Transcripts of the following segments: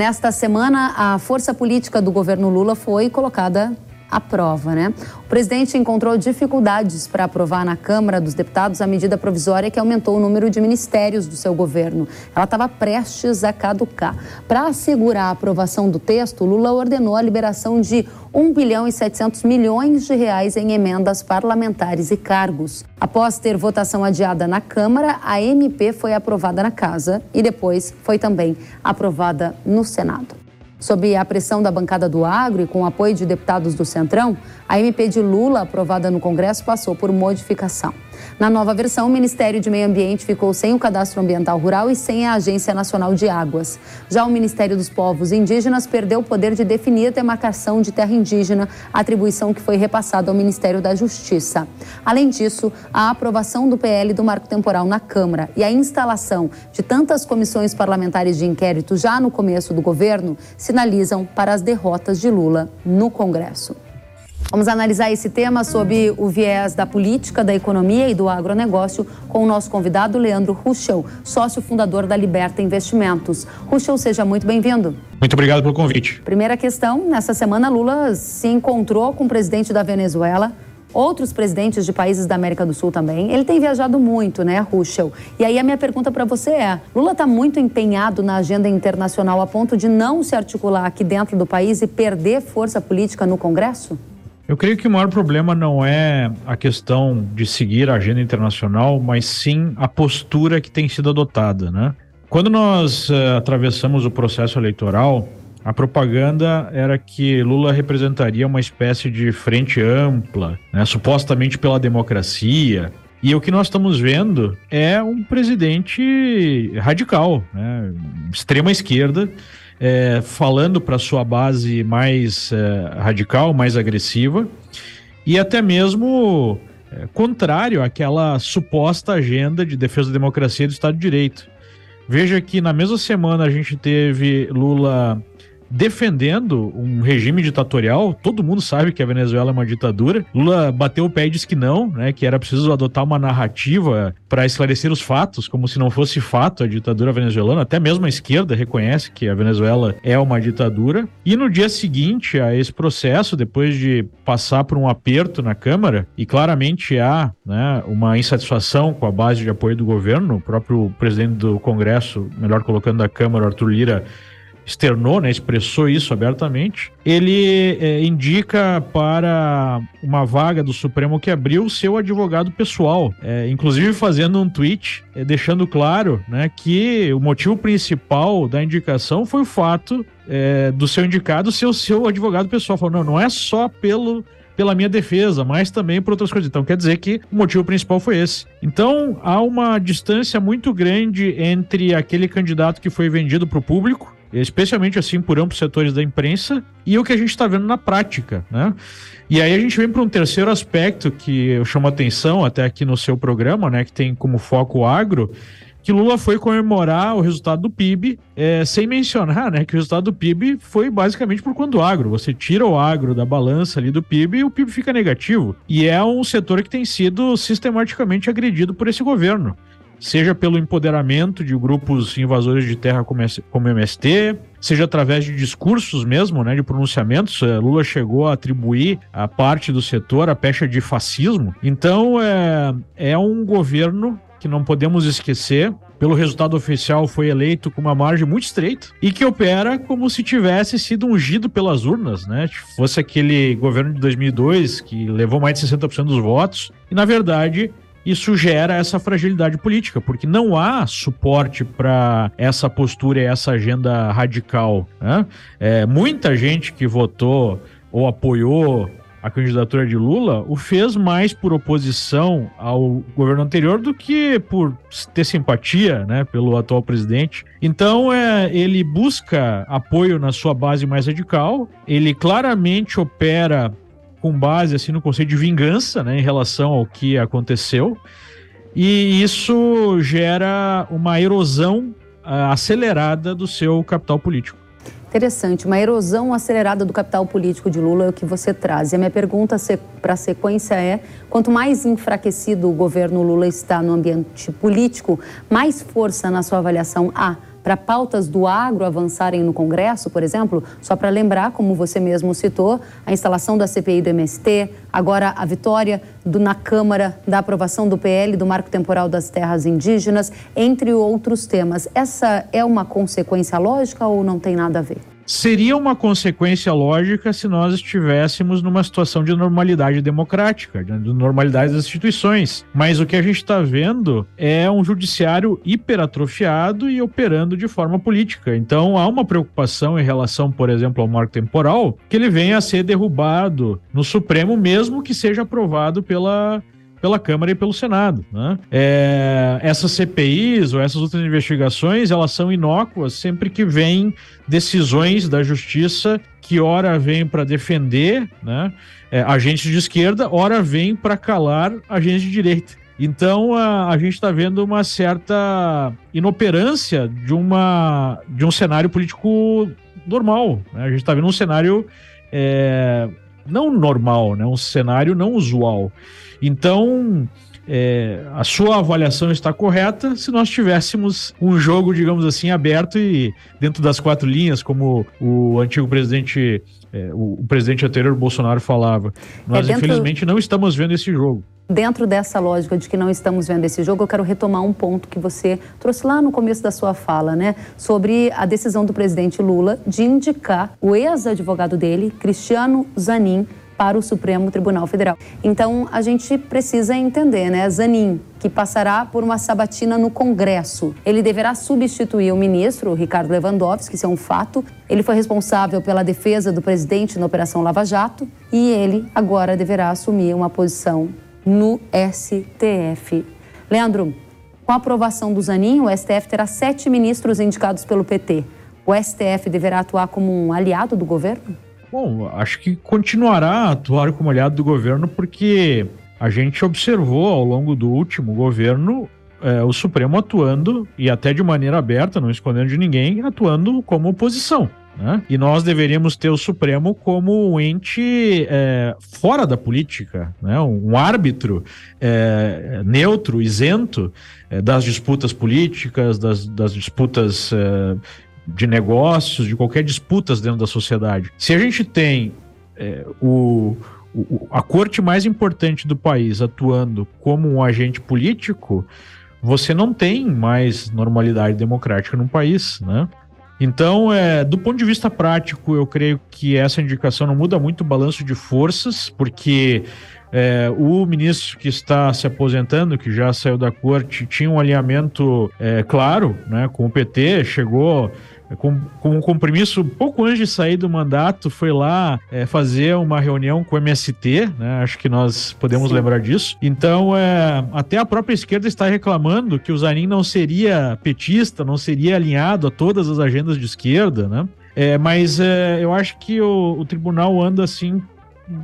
nesta semana, a força política do governo Lula foi colocada à prova, né? O presidente encontrou dificuldades para aprovar na Câmara dos Deputados a medida provisória que aumentou o número de ministérios do seu governo. Ela estava prestes a caducar. Para assegurar a aprovação do texto, Lula ordenou a liberação de 1 bilhão e 700 milhões de reais em emendas parlamentares e cargos. Após ter votação adiada na Câmara, a MP foi aprovada na Casa e depois foi também aprovada no Senado. Sob a pressão da bancada do agro e com o apoio de deputados do Centrão, a MP de Lula, aprovada no Congresso, passou por modificação. Na nova versão, o Ministério de Meio Ambiente ficou sem o Cadastro Ambiental Rural e sem a Agência Nacional de Águas. Já o Ministério dos Povos Indígenas perdeu o poder de definir a demarcação de terra indígena, atribuição que foi repassada ao Ministério da Justiça. Além disso, a aprovação do PL do marco temporal na Câmara e a instalação de tantas comissões parlamentares de inquérito já no começo do governo sinalizam para as derrotas de Lula no Congresso. Vamos analisar esse tema sob o viés da política, da economia e do agronegócio com o nosso convidado Leandro Ruschel, sócio fundador da Liberta Investimentos. Ruschel, seja muito bem-vindo. Muito obrigado pelo convite. Primeira questão, nessa semana Lula se encontrou com o presidente da Venezuela, outros presidentes de países da América do Sul também. Ele tem viajado muito, né, Ruschel? E aí a minha pergunta para você é: Lula está muito empenhado na agenda internacional a ponto de não se articular aqui dentro do país e perder força política no Congresso? Eu creio que o maior problema não é a questão de seguir a agenda internacional, mas sim a postura que tem sido adotada, né? Quando nós uh, atravessamos o processo eleitoral, a propaganda era que Lula representaria uma espécie de frente ampla, né, supostamente pela democracia. E o que nós estamos vendo é um presidente radical, né, extrema esquerda, é, falando para sua base mais é, radical, mais agressiva e até mesmo é, contrário àquela suposta agenda de defesa da democracia e do Estado de Direito. Veja que na mesma semana a gente teve Lula defendendo um regime ditatorial. Todo mundo sabe que a Venezuela é uma ditadura. Lula bateu o pé e disse que não, né, que era preciso adotar uma narrativa para esclarecer os fatos, como se não fosse fato a ditadura venezuelana. Até mesmo a esquerda reconhece que a Venezuela é uma ditadura. E no dia seguinte a esse processo, depois de passar por um aperto na Câmara, e claramente há né, uma insatisfação com a base de apoio do governo, o próprio presidente do Congresso, melhor colocando da Câmara, Arthur Lira, externou, né, expressou isso abertamente, ele é, indica para uma vaga do Supremo que abriu seu advogado pessoal, é, inclusive fazendo um tweet é, deixando claro né, que o motivo principal da indicação foi o fato do seu indicado ser o seu advogado pessoal. Falou, não, não é só pelo pela minha defesa, mas também por outras coisas. Então quer dizer que o motivo principal foi esse. Então há uma distância muito grande entre aquele candidato que foi vendido para o público especialmente assim por amplos setores da imprensa, e o que a gente está vendo na prática, né? E aí a gente vem para um terceiro aspecto que eu chamo atenção até aqui no seu programa, né, que tem como foco o agro, que Lula foi comemorar o resultado do PIB, é, sem mencionar né, que o resultado do PIB foi basicamente por conta do agro. Você tira o agro da balança ali do PIB e o PIB fica negativo. E é um setor que tem sido sistematicamente agredido por esse governo seja pelo empoderamento de grupos invasores de terra como, MST, seja através de discursos mesmo, né, de pronunciamentos. É, Lula chegou a atribuir a parte do setor a pecha de fascismo. Então, é, é um governo que não podemos esquecer, pelo resultado oficial foi eleito com uma margem muito estreita e que opera como se tivesse sido ungido pelas urnas, né? Fosse aquele governo de 2002 que levou mais de 60% dos votos e na verdade isso gera essa fragilidade política, porque não há suporte para essa postura e essa agenda radical. Né? É, muita gente que votou ou apoiou a candidatura de Lula o fez mais por oposição ao governo anterior do que por ter simpatia né, pelo atual presidente. Então, é, ele busca apoio na sua base mais radical, ele claramente opera com base assim no conceito de vingança, né, em relação ao que aconteceu. E isso gera uma erosão uh, acelerada do seu capital político. Interessante, uma erosão acelerada do capital político de Lula é o que você traz. E a minha pergunta para a sequência é: quanto mais enfraquecido o governo Lula está no ambiente político, mais força na sua avaliação há para pautas do agro avançarem no Congresso, por exemplo? Só para lembrar, como você mesmo citou, a instalação da CPI do MST, agora a vitória do, na Câmara da aprovação do PL do Marco Temporal das Terras Indígenas, entre outros temas. Essa é uma consequência lógica ou não tem nada a ver? Seria uma consequência lógica se nós estivéssemos numa situação de normalidade democrática, de normalidade das instituições. Mas o que a gente está vendo é um judiciário hiperatrofiado e operando de forma política. Então há uma preocupação em relação, por exemplo, ao marco temporal, que ele venha a ser derrubado no Supremo, mesmo que seja aprovado pela pela Câmara e pelo Senado. Né? É, essas CPIs ou essas outras investigações, elas são inócuas sempre que vêm decisões da Justiça que ora vem para defender né, é, agentes de esquerda, ora vem para calar agentes de direita. Então a, a gente está vendo uma certa inoperância de, uma, de um cenário político normal. Né? A gente está vendo um cenário é, não normal, né? um cenário não usual. Então, é, a sua avaliação está correta se nós tivéssemos um jogo, digamos assim, aberto e dentro das quatro linhas, como o antigo presidente, é, o, o, presidente anterior Bolsonaro falava. Nós, é dentro... infelizmente, não estamos vendo esse jogo. Dentro dessa lógica de que não estamos vendo esse jogo, eu quero retomar um ponto que você trouxe lá no começo da sua fala, né? Sobre a decisão do presidente Lula de indicar o ex-advogado dele, Cristiano Zanin, para o Supremo Tribunal Federal. Então, a gente precisa entender, né? Zanin, que passará por uma sabatina no Congresso. Ele deverá substituir o ministro, Ricardo Lewandowski, isso é um fato. Ele foi responsável pela defesa do presidente na Operação Lava Jato e ele agora deverá assumir uma posição no STF. Leandro, com a aprovação do Zanin, o STF terá sete ministros indicados pelo PT. O STF deverá atuar como um aliado do governo? Bom, acho que continuará a atuar como aliado do governo porque a gente observou ao longo do último governo é, o Supremo atuando, e até de maneira aberta, não escondendo de ninguém, atuando como oposição. Né? E nós deveríamos ter o Supremo como um ente é, fora da política, né? um árbitro é, neutro, isento é, das disputas políticas, das, das disputas é, de negócios, de qualquer disputas dentro da sociedade. Se a gente tem é, o, a corte mais importante do país atuando como um agente político, você não tem mais normalidade democrática no país, né? Então, é, do ponto de vista prático, eu creio que essa indicação não muda muito o balanço de forças, porque é, o ministro que está se aposentando, que já saiu da corte, tinha um alinhamento é, claro né, com o PT, chegou com, com um compromisso pouco antes de sair do mandato, foi lá é, fazer uma reunião com o MST, né? Acho que nós podemos Sim. lembrar disso. Então, é, até a própria esquerda está reclamando que o Zanin não seria petista, não seria alinhado a todas as agendas de esquerda, né? É, mas é, eu acho que o, o tribunal anda assim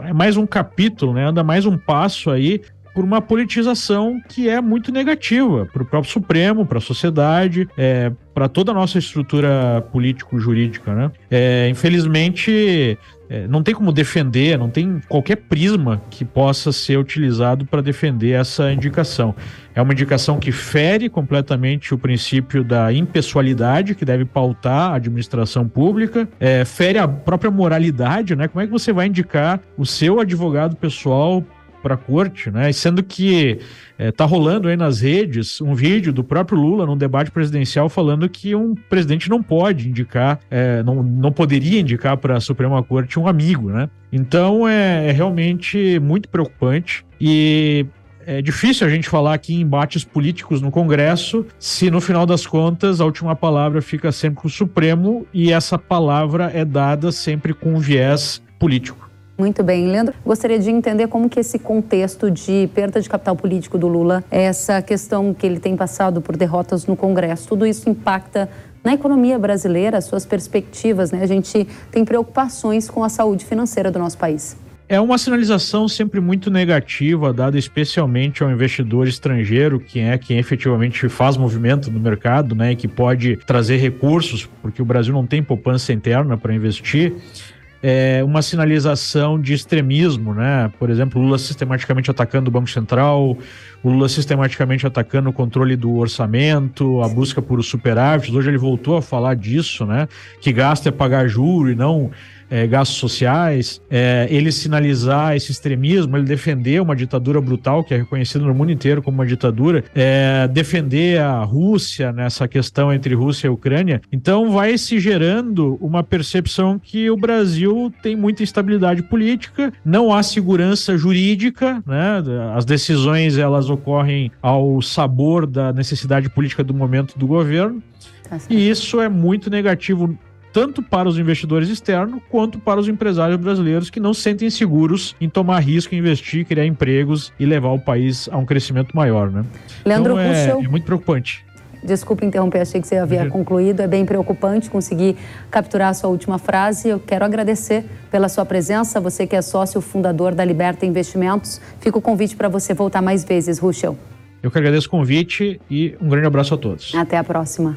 é mais um capítulo, né? Anda mais um passo aí por uma politização que é muito negativa para o próprio Supremo, para a sociedade, é, para toda a nossa estrutura político-jurídica. Né? É, infelizmente, é, não tem como defender, não tem qualquer prisma que possa ser utilizado para defender essa indicação. É uma indicação que fere completamente o princípio da impessoalidade, que deve pautar a administração pública, é, fere a própria moralidade, né? Como é que você vai indicar o seu advogado pessoal para a corte, né? Sendo que é, tá rolando aí nas redes um vídeo do próprio Lula num debate presidencial falando que um presidente não pode indicar, é, não, não poderia indicar para a Suprema Corte um amigo, né? Então é, é realmente muito preocupante e é difícil a gente falar aqui em embates políticos no Congresso se no final das contas a última palavra fica sempre com o Supremo e essa palavra é dada sempre com viés político. Muito bem, Leandro. Gostaria de entender como que esse contexto de perda de capital político do Lula, essa questão que ele tem passado por derrotas no Congresso, tudo isso impacta na economia brasileira, suas perspectivas, né? A gente tem preocupações com a saúde financeira do nosso país. É uma sinalização sempre muito negativa, dada especialmente ao investidor estrangeiro, que é quem efetivamente faz movimento no mercado, né, e que pode trazer recursos, porque o Brasil não tem poupança interna para investir é, uma sinalização de extremismo, né? Por exemplo, Lula sistematicamente atacando o Banco Central, o Lula sistematicamente atacando o controle do orçamento, a busca por superávit. Hoje ele voltou a falar disso, né? Que gasto é pagar juro e não é, gastos sociais, é, ele sinalizar esse extremismo, ele defender uma ditadura brutal que é reconhecida no mundo inteiro como uma ditadura, é, defender a Rússia nessa questão entre Rússia e Ucrânia. Então vai se gerando uma percepção que o Brasil tem muita instabilidade política, não há segurança jurídica, né? As decisões elas ocorrem ao sabor da necessidade política do momento do governo. Tá e isso é muito negativo tanto para os investidores externos quanto para os empresários brasileiros que não se sentem seguros em tomar risco, investir, criar empregos e levar o país a um crescimento maior, né? Leandro então, é, é muito preocupante. Desculpe interromper, achei que você havia concluído. É bem preocupante conseguir capturar a sua última frase. Eu quero agradecer pela sua presença, você que é sócio fundador da Liberta Investimentos. Fica o convite para você voltar mais vezes, Ruschel. Eu que agradeço o convite e um grande abraço a todos. Até a próxima.